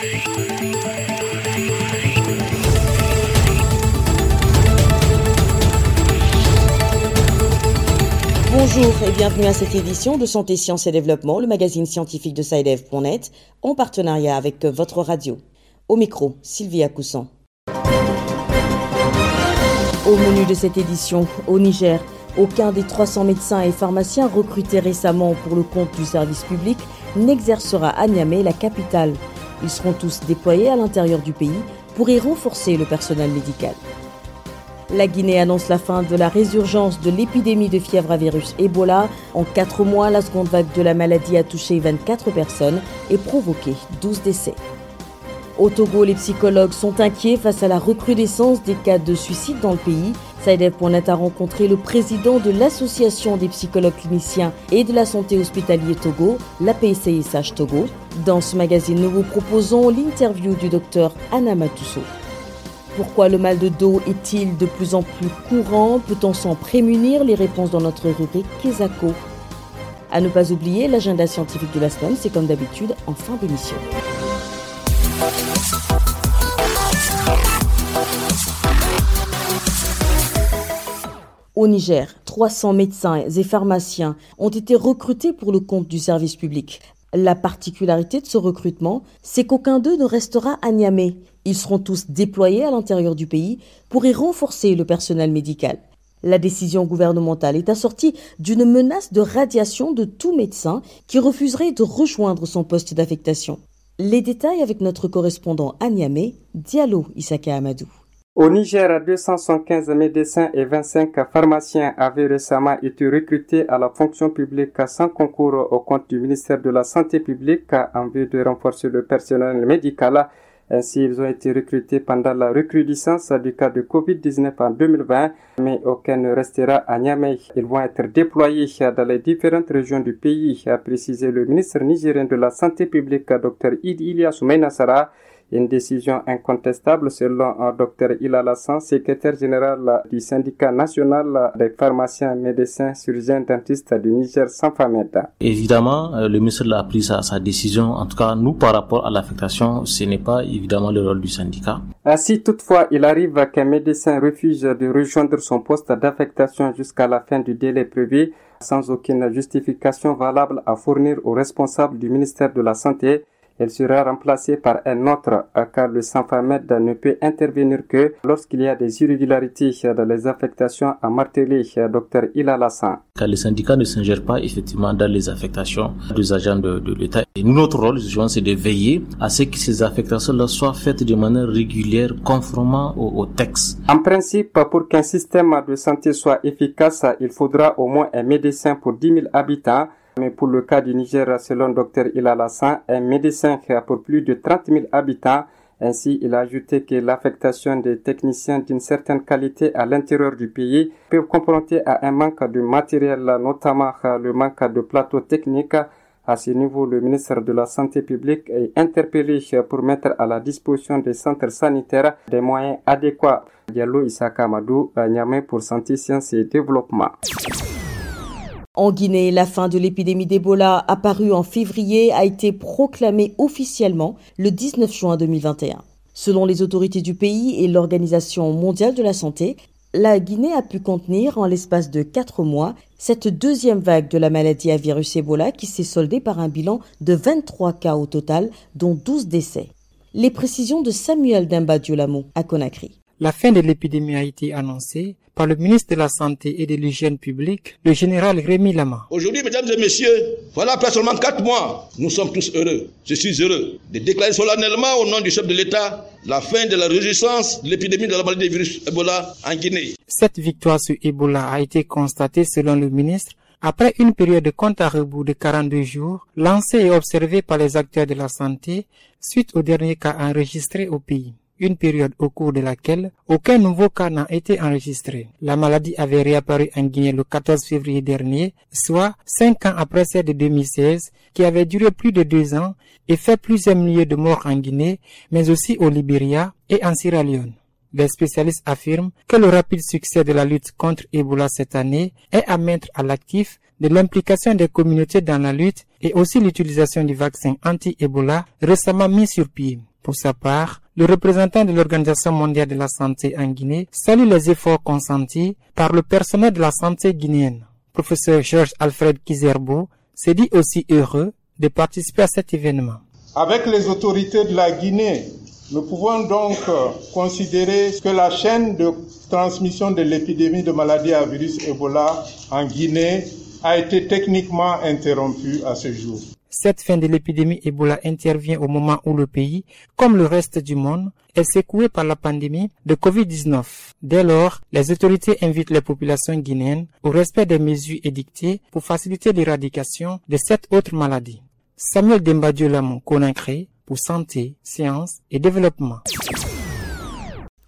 Bonjour et bienvenue à cette édition de Santé, Sciences et Développement, le magazine scientifique de SciDev.net, en partenariat avec votre radio. Au micro, Sylvia Coussan. Au menu de cette édition, au Niger, aucun des 300 médecins et pharmaciens recrutés récemment pour le compte du service public n'exercera à Niamey, la capitale. Ils seront tous déployés à l'intérieur du pays pour y renforcer le personnel médical. La Guinée annonce la fin de la résurgence de l'épidémie de fièvre à virus Ebola. En quatre mois, la seconde vague de la maladie a touché 24 personnes et provoqué 12 décès. Au Togo, les psychologues sont inquiets face à la recrudescence des cas de suicide dans le pays. Saïdev.net a rencontré le président de l'Association des psychologues cliniciens et de la santé hospitalier Togo, la PCSH Togo. Dans ce magazine, nous vous proposons l'interview du docteur Anna Matousso. Pourquoi le mal de dos est-il de plus en plus courant? Peut-on s'en prémunir? Les réponses dans notre rubrique Kesako. À ne pas oublier, l'agenda scientifique de la semaine, c'est comme d'habitude en fin d'émission. Au Niger, 300 médecins et pharmaciens ont été recrutés pour le compte du service public. La particularité de ce recrutement, c'est qu'aucun d'eux ne restera à Niamey. Ils seront tous déployés à l'intérieur du pays pour y renforcer le personnel médical. La décision gouvernementale est assortie d'une menace de radiation de tout médecin qui refuserait de rejoindre son poste d'affectation. Les détails avec notre correspondant à Niamey, Diallo Isaka Amadou. Au Niger, 275 médecins et 25 pharmaciens avaient récemment été recrutés à la fonction publique sans concours au compte du ministère de la Santé publique en vue de renforcer le personnel médical. Ainsi, ils ont été recrutés pendant la recrudescence du cas de Covid-19 en 2020, mais aucun ne restera à Niamey. Ils vont être déployés dans les différentes régions du pays, a précisé le ministre nigérien de la Santé publique, Dr. Idi Ilyas Sara. Une décision incontestable selon Dr Ilal Hassan, secrétaire général du syndicat national des pharmaciens, médecins, chirurgiens, dentistes du Niger sans famette. Évidemment, euh, le ministre a pris sa, sa, décision. En tout cas, nous, par rapport à l'affectation, ce n'est pas évidemment le rôle du syndicat. Ainsi, toutefois, il arrive qu'un médecin refuse de rejoindre son poste d'affectation jusqu'à la fin du délai prévu sans aucune justification valable à fournir aux responsables du ministère de la Santé elle sera remplacée par un autre car le Sanfamed ne peut intervenir que lorsqu'il y a des irrégularités dans les affectations à martelé Dr Ilalassan. Car les syndicats ne s'ingèrent pas effectivement dans les affectations des agents de, l'État. Et notre rôle, c'est de veiller à ce que ces affectations-là soient faites de manière régulière, conformément au, au texte. En principe, pour qu'un système de santé soit efficace, il faudra au moins un médecin pour 10 000 habitants mais pour le cas du Niger, selon Dr Ilal Hassan, un médecin qui a pour plus de 30 000 habitants, ainsi, il a ajouté que l'affectation des techniciens d'une certaine qualité à l'intérieur du pays peut confronter à un manque de matériel, notamment le manque de plateaux techniques. À ce niveau, le ministre de la Santé publique est interpellé pour mettre à la disposition des centres sanitaires des moyens adéquats. Diallo Isaka Madou, Niamey pour Santé, Sciences et Développement. En Guinée, la fin de l'épidémie d'Ebola apparue en février a été proclamée officiellement le 19 juin 2021. Selon les autorités du pays et l'Organisation mondiale de la santé, la Guinée a pu contenir en l'espace de quatre mois cette deuxième vague de la maladie à virus Ebola qui s'est soldée par un bilan de 23 cas au total, dont 12 décès. Les précisions de Samuel Dimba Diolamo à Conakry. La fin de l'épidémie a été annoncée par le ministre de la Santé et de l'Hygiène publique, le général Rémi Lama. Aujourd'hui, mesdames et messieurs, voilà après seulement quatre mois, nous sommes tous heureux, je suis heureux de déclarer solennellement au nom du chef de l'État la fin de la résistance de l'épidémie de la maladie du virus Ebola en Guinée. Cette victoire sur Ebola a été constatée, selon le ministre, après une période de compte à rebours de 42 jours, lancée et observée par les acteurs de la santé suite au dernier cas enregistré au pays une période au cours de laquelle aucun nouveau cas n'a été enregistré. La maladie avait réapparu en Guinée le 14 février dernier, soit cinq ans après celle de 2016, qui avait duré plus de deux ans et fait plusieurs milliers de morts en Guinée, mais aussi au Libéria et en Sierra Leone. Les spécialistes affirment que le rapide succès de la lutte contre Ebola cette année est à mettre à l'actif de l'implication des communautés dans la lutte et aussi l'utilisation du vaccin anti-Ebola récemment mis sur pied. Pour sa part, le représentant de l'Organisation mondiale de la santé en Guinée salue les efforts consentis par le personnel de la santé guinéenne. Professeur Georges Alfred Kizerbo s'est dit aussi heureux de participer à cet événement. Avec les autorités de la Guinée, nous pouvons donc euh, considérer que la chaîne de transmission de l'épidémie de maladie à virus Ebola en Guinée a été techniquement interrompue à ce jour. Cette fin de l'épidémie Ebola intervient au moment où le pays, comme le reste du monde, est secoué par la pandémie de Covid-19. Dès lors, les autorités invitent les populations guinéennes au respect des mesures édictées pour faciliter l'éradication de cette autre maladie. Samuel Dembadiolamon Conacré pour Santé, Sciences et Développement.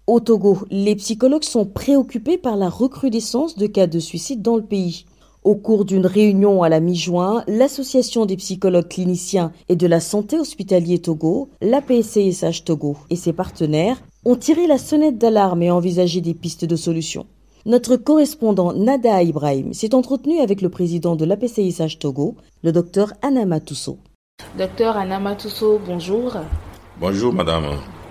Au Togo, les psychologues sont préoccupés par la recrudescence de cas de suicide dans le pays. Au cours d'une réunion à la mi-juin, l'Association des psychologues cliniciens et de la santé hospitalier Togo, l'APCSH Togo et ses partenaires ont tiré la sonnette d'alarme et envisagé des pistes de solutions. Notre correspondant Nada Ibrahim s'est entretenu avec le président de l'APCSH Togo, le docteur Anama Tousso. Docteur Anama Tousso, bonjour. Bonjour madame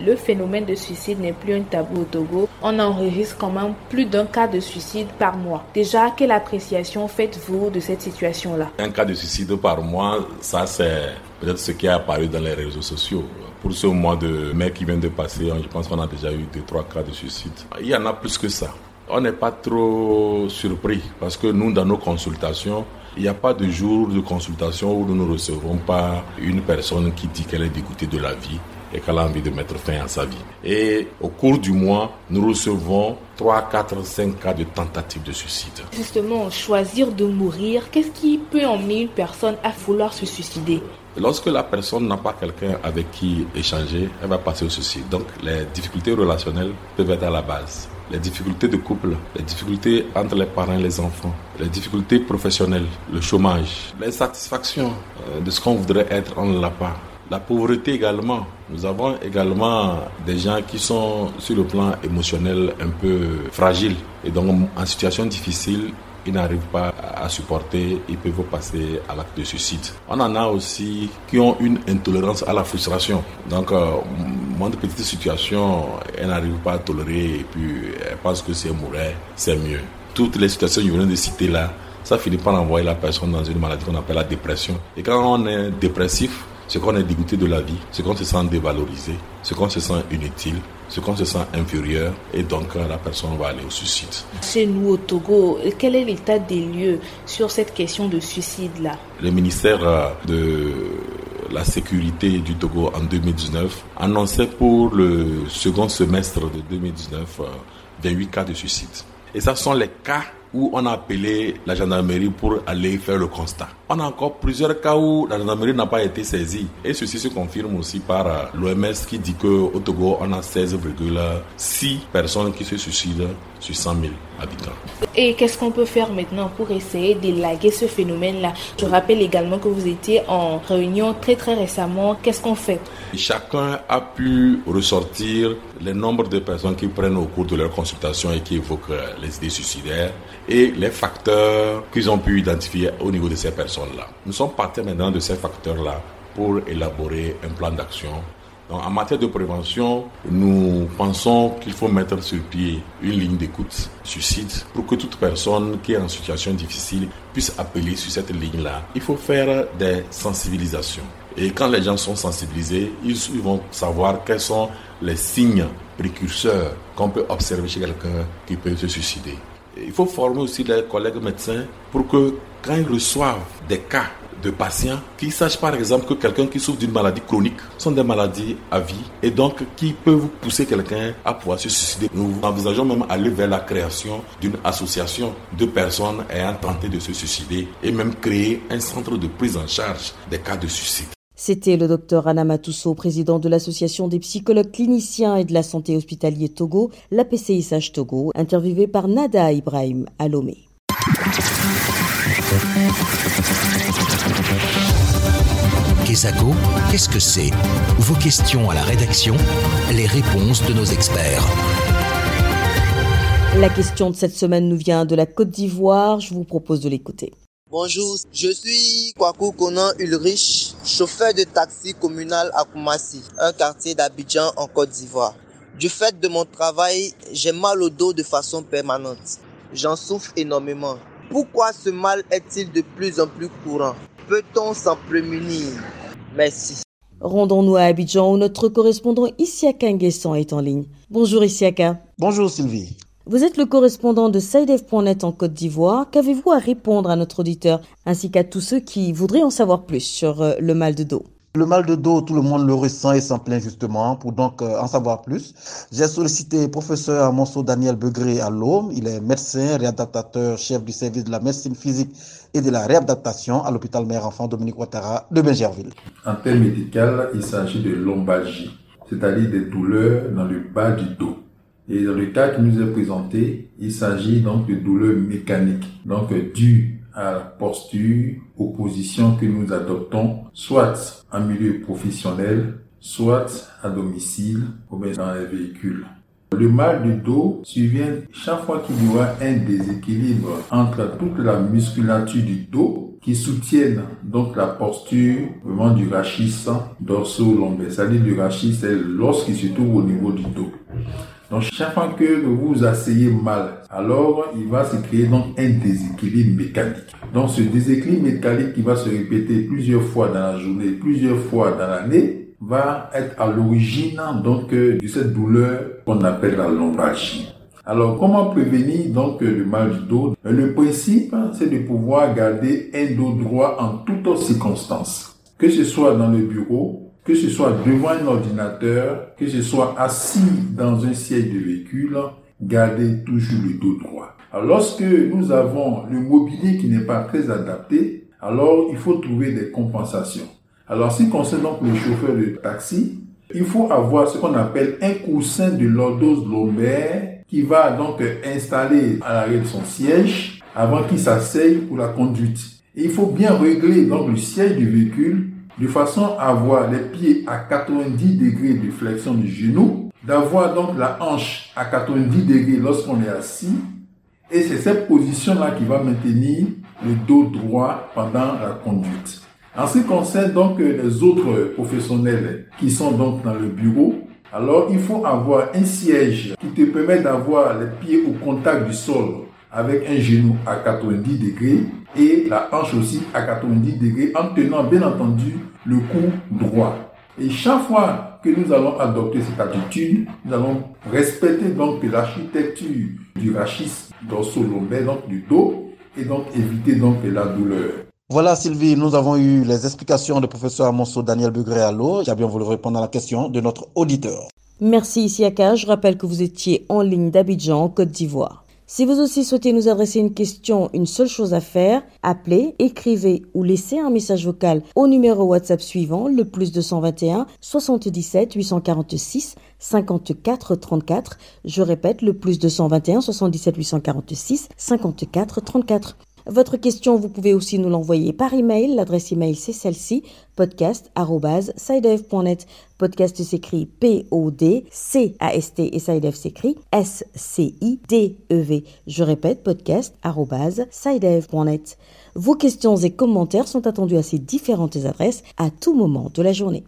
le phénomène de suicide n'est plus un tabou au Togo. On enregistre quand même plus d'un cas de suicide par mois. Déjà, quelle appréciation faites-vous de cette situation-là? Un cas de suicide par mois, ça c'est peut-être ce qui est apparu dans les réseaux sociaux. Pour ce mois de mai qui vient de passer, je pense qu'on a déjà eu deux, trois cas de suicide. Il y en a plus que ça. On n'est pas trop surpris parce que nous, dans nos consultations, il n'y a pas de jour de consultation où nous ne recevons pas une personne qui dit qu'elle est dégoûtée de la vie et qu'elle a envie de mettre fin à sa vie. Et au cours du mois, nous recevons 3, 4, 5 cas de tentatives de suicide. Justement, choisir de mourir, qu'est-ce qui peut emmener une personne à vouloir se suicider? Lorsque la personne n'a pas quelqu'un avec qui échanger, elle va passer au suicide. Donc les difficultés relationnelles peuvent être à la base. Les difficultés de couple, les difficultés entre les parents et les enfants, les difficultés professionnelles, le chômage, l'insatisfaction euh, de ce qu'on voudrait être, on ne l'a pas. La pauvreté également. Nous avons également des gens qui sont sur le plan émotionnel un peu fragiles et donc en situation difficile, ils n'arrivent pas à supporter, ils peuvent passer à l'acte de suicide. On en a aussi qui ont une intolérance à la frustration. Donc, euh, moins de petites situations, elles n'arrivent pas à tolérer et puis elles pensent que c'est mourir, c'est mieux. Toutes les situations que je viens de citer là, ça finit par envoyer la personne dans une maladie qu'on appelle la dépression. Et quand on est dépressif, c'est qu'on est dégoûté de la vie, c'est qu'on se sent dévalorisé, c'est qu'on se sent inutile, c'est qu'on se sent inférieur et donc la personne va aller au suicide. Chez nous au Togo, quel est l'état des lieux sur cette question de suicide-là? Le ministère euh, de la sécurité du Togo en 2019 annonçait pour le second semestre de 2019 28 euh, cas de suicide. Et ça sont les cas où on a appelé la gendarmerie pour aller faire le constat. On a encore plusieurs cas où la gendarmerie n'a pas été saisie. Et ceci se confirme aussi par euh, l'OMS qui dit qu'au Togo, on a 16,6 personnes qui se suicident sur 100 000 habitants. Et qu'est-ce qu'on peut faire maintenant pour essayer d'élaguer ce phénomène-là? Je rappelle également que vous étiez en réunion très très récemment. Qu'est-ce qu'on fait? Chacun a pu ressortir le nombre de personnes qui prennent au cours de leur consultation et qui évoquent euh, les idées suicidaires et les facteurs qu'ils ont pu identifier au niveau de ces Nous sommes partis maintenant de ces facteurs-là pour élaborer un plan d'action en matière de prévention, nous pensons qu'il faut mettre sur pied une ligne d'écoute suicide pour que toute personne qui est en situation difficile puisse appeler sur cette ligne-là. Il faut faire des sensibilisations. Et quand les gens sont sensibilisés, ils vont savoir quels sont les signes précurseurs qu'on peut observer chez quelqu'un qui peut se suicider. Il faut former aussi les collègues médecins pour que quand ils reçoivent des cas de patients qui sachent par exemple que quelqu'un qui souffre d'une maladie chronique sont des maladies à vie et donc qui peuvent pousser quelqu'un à pouvoir se suicider. Nous envisageons même aller vers la création d'une association de personnes ayant tenté de se suicider et même créer un centre de prise en charge des cas de suicide. C'était le docteur Anna président de l'Association des psychologues cliniciens et de la santé hospitalier Togo, la PCISH Togo, interviewé par Nada Ibrahim à Lomé. Kesako, qu'est-ce que c'est? Vos questions à la rédaction, les réponses de nos experts. La question de cette semaine nous vient de la Côte d'Ivoire. Je vous propose de l'écouter. Bonjour, je suis Kwaku Konan Ulrich chauffeur de taxi communal à Koumassi, un quartier d'Abidjan en Côte d'Ivoire. Du fait de mon travail, j'ai mal au dos de façon permanente. J'en souffre énormément. Pourquoi ce mal est-il de plus en plus courant? Peut-on s'en prémunir? Merci. Rendons-nous à Abidjan où notre correspondant Isiaka Nguessan est en ligne. Bonjour Isiaka. Bonjour Sylvie. Vous êtes le correspondant de SideF.net en Côte d'Ivoire. Qu'avez-vous à répondre à notre auditeur ainsi qu'à tous ceux qui voudraient en savoir plus sur euh, le mal de dos? Le mal de dos, tout le monde le ressent et s'en plaint justement. Pour donc euh, en savoir plus, j'ai sollicité professeur Amonso Daniel Begré à l'OM. Il est médecin, réadaptateur, chef du service de la médecine physique et de la réadaptation à l'hôpital mère-enfant Dominique Ouattara de Benjerville. En termes médical, il s'agit de lombalgie, c'est-à-dire des douleurs dans le bas du dos. Et dans le cas qui nous est présenté, il s'agit donc de douleurs mécaniques, donc dues à la posture, aux positions que nous adoptons, soit en milieu professionnel, soit à domicile ou bien dans les véhicules. Le mal du dos survient chaque fois qu'il y aura un déséquilibre entre toute la musculature du dos qui soutiennent donc la posture vraiment du rachis dorso-lombaire. C'est-à-dire du rachis, c'est l'os qui se trouve au niveau du dos. Donc chaque fois que vous vous asseyez mal, alors il va se créer donc un déséquilibre mécanique. Donc ce déséquilibre mécanique qui va se répéter plusieurs fois dans la journée, plusieurs fois dans l'année, va être à l'origine donc euh, de cette douleur qu'on appelle la lombalgie. Alors, comment prévenir donc le mal du dos? Le principe, c'est de pouvoir garder un dos droit en toutes circonstances. Que ce soit dans le bureau, que ce soit devant un ordinateur, que ce soit assis dans un siège de véhicule, gardez toujours le dos droit. Alors, lorsque nous avons le mobilier qui n'est pas très adapté, alors il faut trouver des compensations. Alors, si concerne donc le chauffeur de taxi, il faut avoir ce qu'on appelle un coussin de lordose lombaire qui va donc installer à l'arrière de son siège avant qu'il s'asseye pour la conduite. Et il faut bien régler donc le siège du véhicule de façon à avoir les pieds à 90 degrés de flexion du genou, d'avoir donc la hanche à 90 degrés lorsqu'on est assis, et c'est cette position-là qui va maintenir le dos droit pendant la conduite. En ce qui concerne donc les autres professionnels qui sont donc dans le bureau, alors il faut avoir un siège qui te permet d'avoir les pieds au contact du sol avec un genou à 90 degrés et la hanche aussi à 90 degrés en tenant bien entendu le cou droit. Et chaque fois que nous allons adopter cette attitude, nous allons respecter donc l'architecture du rachis dorso-lombaire, donc du dos, et donc éviter donc la douleur. Voilà Sylvie, nous avons eu les explications du professeur Amonso Daniel Bugréalo qui a bien voulu répondre à la question de notre auditeur. Merci Siaka, je rappelle que vous étiez en ligne d'Abidjan, Côte d'Ivoire. Si vous aussi souhaitez nous adresser une question, une seule chose à faire, appelez, écrivez ou laissez un message vocal au numéro WhatsApp suivant, le plus 221 77 846 54 34. Je répète, le plus 221 77 846 54 34. Votre question, vous pouvez aussi nous l'envoyer par email. L'adresse email, c'est celle-ci, podcast.sidev.net. Podcast s'écrit P-O-D-C-A-S-T et Sidev s'écrit S-C-I-D-E-V. Je répète, podcast.sidev.net. Vos questions et commentaires sont attendus à ces différentes adresses à tout moment de la journée.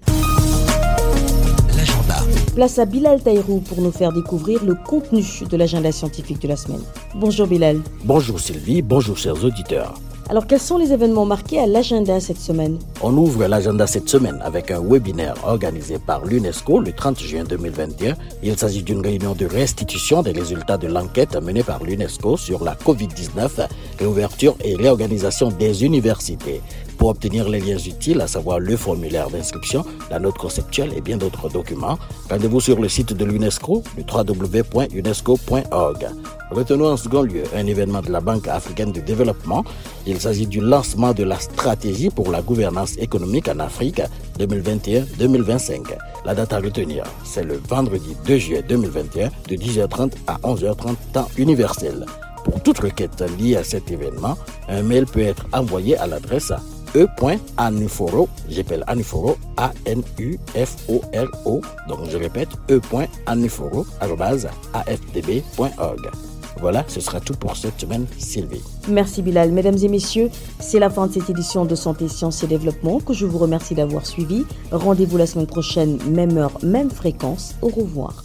Place à Bilal Taïrou pour nous faire découvrir le contenu de l'agenda scientifique de la semaine. Bonjour Bilal. Bonjour Sylvie, bonjour chers auditeurs. Alors quels sont les événements marqués à l'agenda cette semaine? On ouvre l'agenda cette semaine avec un webinaire organisé par l'UNESCO le 30 juin 2021. Il s'agit d'une réunion de restitution des résultats de l'enquête menée par l'UNESCO sur la COVID-19, réouverture et réorganisation des universités. Pour obtenir les liens utiles, à savoir le formulaire d'inscription, la note conceptuelle et bien d'autres documents, rendez-vous sur le site de l'UNESCO, le www.unesco.org. Retenons en second lieu un événement de la Banque africaine de développement. Il s'agit du lancement de la stratégie pour la gouvernance économique en Afrique 2021-2025. La date à retenir, c'est le vendredi 2 juillet 2021 de 10h30 à 11h30 temps universel. Pour toute requête liée à cet événement, un mail peut être envoyé à l'adresse e.aniforo, j'appelle Aniforo, A-N-U-F-O-R-O, donc je répète, e.aniforo, afdb.org. Voilà, ce sera tout pour cette semaine, Sylvie. Merci Bilal. Mesdames et messieurs, c'est la fin de cette édition de Santé, Sciences et Développement que je vous remercie d'avoir suivi. Rendez-vous la semaine prochaine, même heure, même fréquence. Au revoir.